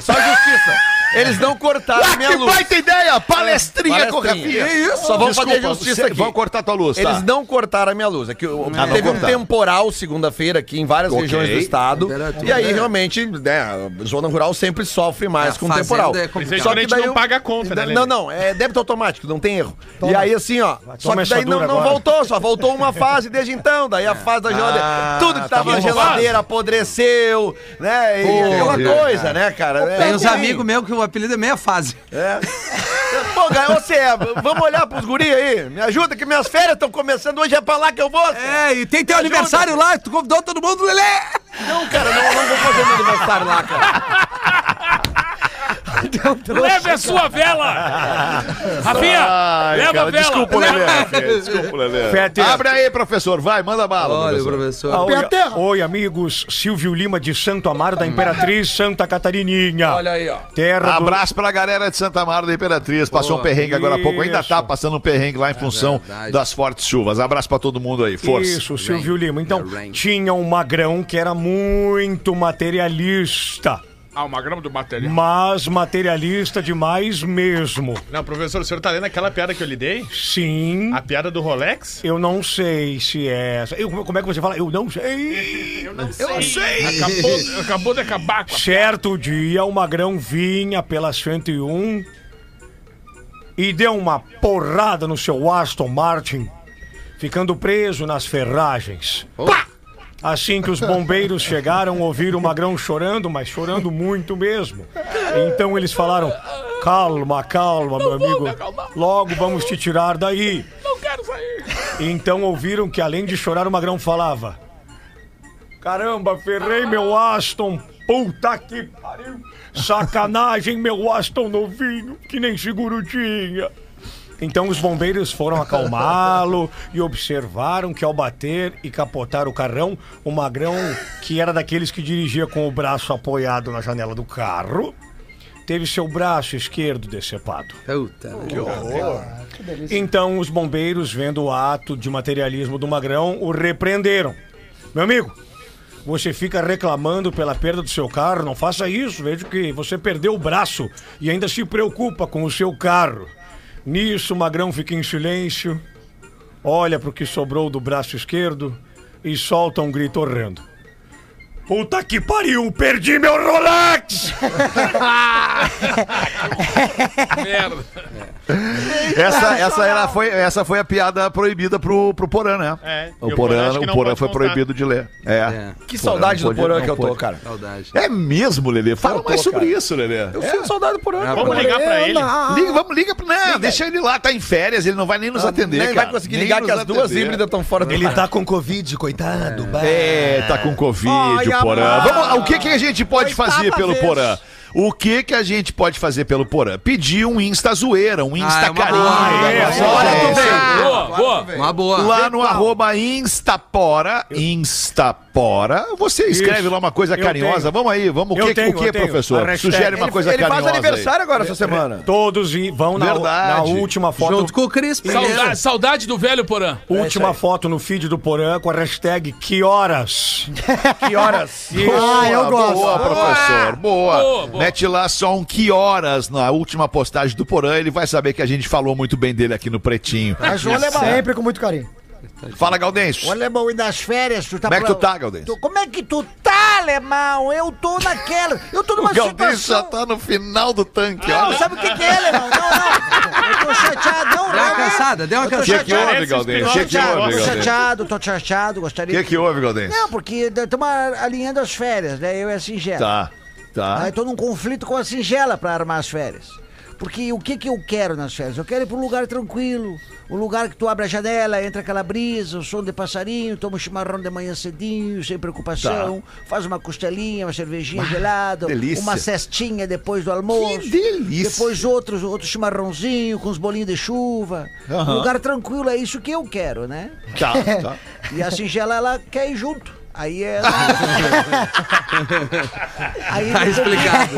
Só justiça. Eles não cortaram a minha Que luz. baita ideia, Rafinha, palestrinha, com o Palestrinha. Rafinha. Isso, só vamos fazer justiça aqui. Vão cortar tua luz, tá? Eles não cortaram a minha luz. É que o- Ah, teve um cortaram. temporal segunda-feira aqui em várias Ok. regiões do estado. Temperatura. E aí, realmente, né, a zona rural sempre sofre mais É, com fazenda temporal. é complicado. Só que gente não eu- paga a conta, né? Não, não, é débito automático, não tem erro. E aí, assim, ó, só toma que daí não, não voltou, só voltou uma fase desde então. Daí a fase da geladeira. Ah, tudo que tava tá na geladeira apodreceu, né? E aquela Deus, coisa, né, cara? É Tem uns amigos meus que o apelido é meia fase. É. Pô, cara, você, vamos olhar pros guri aí. Me ajuda que minhas férias estão começando hoje, é pra lá que eu vou. É, e tem teu aniversário lá, tu convidou todo mundo, Lelê! Não, cara, não, não vou fazer meu aniversário lá, cara. Leve a sua vela! Rafinha, Ai, leva cara, a vela! desculpa, Lelê. Rafinha, Desculpa, Lelê. Abre aí, professor. Vai, manda bala, Olha, professor. professor. Oi, Terra. oi, amigos. Silvio Lima de Santo Amaro da Imperatriz Santa Catarininha. Olha aí, ó. Terra do... Abraço pra galera de Santa Amaro da Imperatriz. Passou um perrengue agora há pouco. Ainda isso. tá passando um perrengue lá em função verdade. das fortes chuvas. Abraço pra todo mundo aí. Força. Isso, Silvio Lima. Então, É, rain. tinha um magrão que era muito materialista. Ah, uma grama do material. Mas materialista demais mesmo. Não, professor, o senhor tá lendo aquela piada que eu lhe dei? Sim. A piada do Rolex? Eu não sei se é essa. Eu- como é que você fala? Eu não sei. Eu não sei. Acabou, acabou de acabar com a... Certo dia, o Magrão vinha pela 101 e deu uma porrada no seu Aston Martin, ficando preso nas ferragens. Pá! Assim que os bombeiros chegaram, ouviram o Magrão chorando, mas chorando muito mesmo. Então eles falaram: Calma, calma, meu amigo. Logo vamos te tirar daí. Não quero sair. Então ouviram que além de chorar, o Magrão falava: Caramba, ferrei meu Aston. Puta que pariu. Sacanagem, meu Aston novinho, que nem seguro tinha. Então os bombeiros foram acalmá-lo e observaram que ao bater e capotar o carrão, o Magrão, que era daqueles que dirigia com o braço apoiado na janela do carro, teve seu braço esquerdo decepado. Puta, né? Então os bombeiros, vendo o ato de materialismo do Magrão, o repreenderam. Meu amigo, você fica reclamando pela perda do seu carro, não faça isso. Vejo que você perdeu o braço e ainda se preocupa com o seu carro. Nisso, o Magrão fica em silêncio, olha pro que sobrou do braço esquerdo e solta um grito horrendo. Puta que pariu, perdi meu Rolex! Merda. Essa, essa, era, foi, essa foi a piada proibida pro, pro Porã, né? É, O o Porã Porã, o não Porã foi contar. proibido de ler. É. É. Que saudade do não que eu tô, pode. cara. Saudade. É mesmo, Lelê? Fala Eu tô, mais sobre cara. isso, Lelê. Eu sinto saudade do porão. cara. Vamos ligar pra ele. Liga, vamos, liga pra. Não, deixa ele lá, tá em férias, ele não vai nem nos atender. Nem cara. vai conseguir Nem ligar que as duas atender. híbridas estão fora do Ele tá com Covid, coitado. É, tá com Covid, o Porã. o que, que a gente pode fazer pelo. Porã? O que que a gente pode fazer pelo Porã? Pedir um Insta zoeira, um Insta Ah, é carinho. É, nossa olha, audiência. Boa, boa. Uma boa. Lá no arroba Instapora, Instapora, você escreve Isso. lá uma coisa carinhosa. Vamos aí, vamos. O que, tenho, o que professor? Sugere uma Ele, coisa ele carinhosa. faz aí. aniversário agora essa semana. Todos vão na, Verdade. na última foto. Junto com o Cris. Saudade, saudade do velho Porã. Última foto no feed do Porã com a hashtag Que Horas? Que horas? Ah, eu gosto. Boa, professor. Boa. Boa, boa. Mete lá só um que horas na última postagem do Porã. Ele vai saber que a gente falou muito bem dele aqui no Pretinho. Mas, ô, Alemão, Sempre com muito carinho. Fala, Gaudêncio. ô, Alemão, e nas férias, tu tá... Como é que tu tá, Gaudêncio? Tu- como é que tu tá, Alemão? Eu tô naquela... Eu tô numa O Gaudêncio já situação... tá no final do tanque. Não, olha. sabe o que que é, Alemão? Não, não. Eu tô chateado. Não, Deu uma não, cansada, deu uma Eu tô O que, cansada. que houve, Gaudêncio? O que, que chateado, houve, tô Gaudêncio? chateado, tô chateado, O gostaria... que, que houve, Gaudêncio? Não, porque estamos alinhando as férias, né? Eu e a Singela. Tá, tá. Aí tô num conflito com a Singela pra armar as férias. Porque o que que eu quero nas férias? Eu quero ir pra um lugar tranquilo, um lugar que tu abre a janela, entra aquela brisa, o som de passarinho, toma um chimarrão de manhã cedinho, sem preocupação, faz uma costelinha, uma cervejinha gelada, delícia. uma cestinha depois do almoço. Que delícia. Depois outros, outro chimarrãozinho com os bolinhos de chuva. Um lugar tranquilo, é isso que eu quero, né? Tá, tá. E a Singela, ela quer ir junto. Aí é. aí Tá explicado.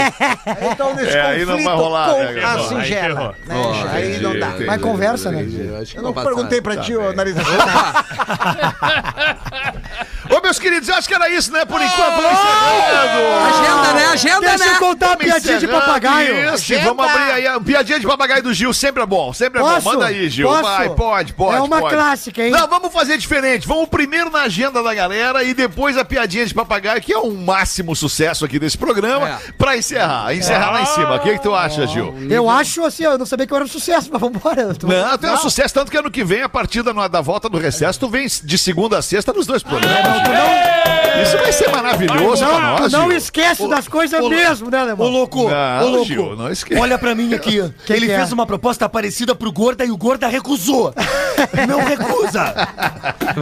Então, nesse É, aí não vai rolar, com né, a? Singela. né? aí não dá. Mas conversa, né? Eu acho que Eu não perguntei pra ti, ô nariz. Ô, meus queridos, eu acho que era isso, né? Por enquanto, vamos encerrando. Agenda, né? Agenda, Deixa né? eu contar a piadinha de papagaio. Isso, vamos abrir aí. A piadinha de papagaio do Gil sempre é bom, sempre é bom. Posso? Manda aí, Gil. Posso? Vai, pode, pode. É uma pode. clássica, hein? Não, vamos fazer diferente. Vamos primeiro na agenda da galera e depois a piadinha de papagaio, que é um máximo sucesso aqui desse programa, É. pra encerrar. Encerrar lá em cima. O que, que tu acha, Gil? Eu acho assim, eu não sabia que eu era um sucesso, mas vambora. Tô- Não, tem um sucesso, tanto que ano que vem, a partir da, da volta do recesso, tu vem de segunda a sexta nos dois programas. Isso vai ser maravilhoso pra Não, nós, tu não Gil. esquece das coisas mesmo, né, Ô, Alemão? louco, Não, ô, louco. Gil, não esquece. Olha pra mim aqui. Ele que é? fez uma proposta parecida pro Gorda e o Gorda recusou. Não recusa.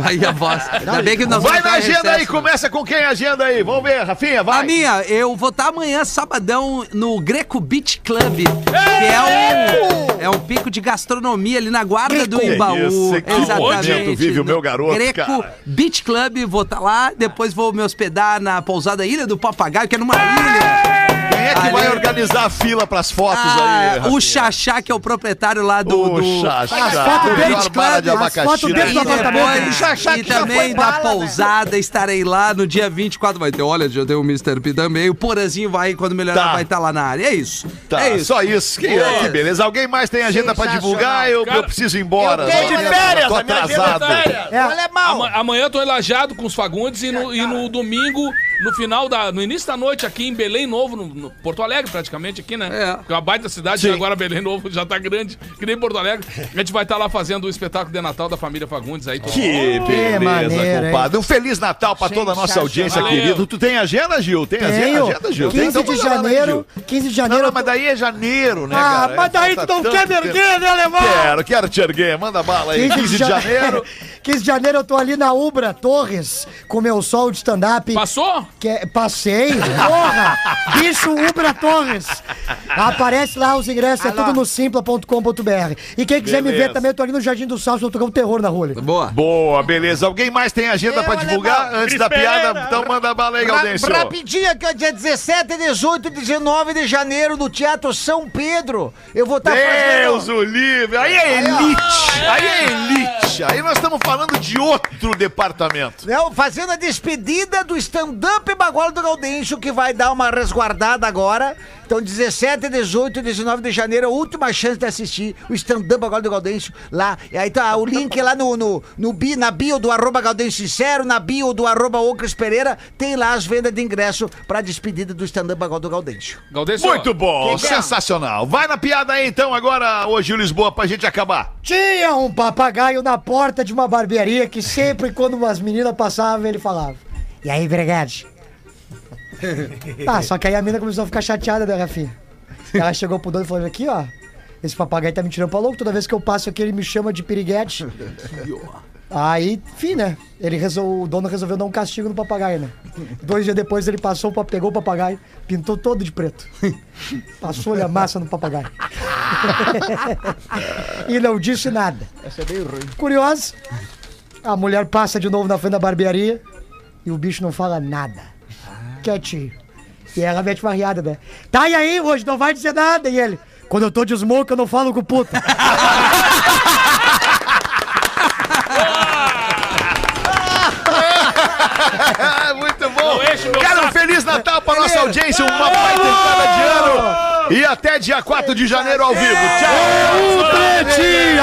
Aí a voz. Ainda bem que nós Vai vamos na agenda aí, recesso. começa com quem a agenda aí? Vamos ver, Rafinha, vai. A minha, eu vou estar amanhã, sabadão, no Greco Beach Club, que é um, é um pico de gastronomia ali na guarda do Que Imbaú. isso, que momento vive o meu garoto, Greco cara. Beach Club, vou estar lá, depois vou me hospedar na pousada Ilha do Papagaio, que é numa ilha. Quem é que Ali- vai organizar a fila pras fotos Ah, aí? o? Xaxá, que é o proprietário lá do. O do... Xaxá. As fotos o dele, de abacaxi fotos E do apartamento. depois, Xaxá e que já também foi da bala, né? pousada, estarei lá no dia 24. Vai ter, olha, já tem o Mr. P também. O Porazinho vai, quando melhorar, Tá. vai estar lá na área. É isso. Tá, é isso. só isso. Que, que beleza. Alguém mais tem agenda pra divulgar? Eu, Cara, eu preciso ir embora. eu Tô- de Tô Tô atrasado. É. Alemão. Ama- Amanhã eu tô elajado com os Fagundes e no, e no domingo, no final da. No início da noite, aqui em Belém Novo, no, no Porto Alegre, praticamente, aqui, né? É. Porque é uma baita cidade, e agora Belém Novo já tá grande, que nem Porto Alegre. A gente vai estar lá fazendo o espetáculo de Natal da família Fagundes aí. Que beleza, maneiro, compadre. Um Feliz Natal pra toda a nossa audiência, Valeu. querido. Tu tem agenda, Gil? Tem Tenho. agenda, Gil? Tem? 15 Então de manda lá, né, janeiro. Gil? 15 de Não, janeiro. não, mas daí é janeiro, né, Ah, cara? mas daí tu não quer me erguer, né, alemão? Quero, quero te erguer. Manda bala aí. 15 de janeiro. 15 de janeiro eu tô ali na Ubra Torres com meu sol de stand-up. Passou? Que é- passei, porra! Bicho Ubra Torres. Aparece lá os ingressos, é tudo no simpla.com.br. E quem quiser me Beleza. ver também, eu tô ali no Jardim do Salso, eu tô com terror na rua. ali. Boa. Boa, beleza. Alguém mais tem agenda Eu, pra divulgar alemão. antes da piada? Então manda bala aí, Gaudêncio. Rapidinho aqui, ó, dia 17, 18 e 19 de janeiro no Teatro São Pedro. Eu vou estar Deus fazendo... o livre! Aí é elite! Aí é elite! Aí nós estamos falando de outro departamento. Não, fazendo a despedida do stand-up Bagola do Gaudêncio, que vai dar uma resguardada agora. Então, 17, 18 e 19 de janeiro, a última chance de assistir o stand-up Bagola do Gaudêncio lá. E aí tá o link lá no, no, no bi, na bio do arroba Gaudêncio Sincero, na bio do arroba Ocres Pereira, tem lá as vendas de ingresso pra despedida do stand-up Bagola do Gaudêncio. Galdêncio. Muito bom, Que que é? sensacional. Vai na piada aí então agora, ô Gil Lisboa, pra gente acabar. Tinha um papagaio na porta de uma barbearia que sempre quando umas meninas passavam, ele falava. E aí, Bregade? Tá, só que aí a menina começou a ficar chateada, né, Rafinha? Ela chegou pro dono e falou: aqui, ó. Esse papagaio tá me tirando pra louco. Toda vez que eu passo aqui, ele me chama de piriguete. Aí, enfim, né? Ele resol... O dono resolveu dar um castigo no papagaio, né? Dois dias depois ele passou, pa- pegou o papagaio, pintou todo de preto. Passou-lhe a massa no papagaio. e não disse nada. Essa é meio ruim. Curioso, a mulher passa de novo na frente da barbearia e o bicho não fala nada. Quietinho. E ela mete uma riada, né? Tá, e aí, hoje não vai dizer nada. E ele, quando eu tô de smoke, eu não falo com o puto. Muito bom. Cara, um. Feliz Natal pra nossa audiência, uma baita entrada de ano. E até dia 4 de janeiro ao vivo. Tchau. Pretinha!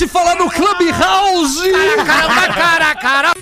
Se falar no Clubhouse! Caramba, cara, cara.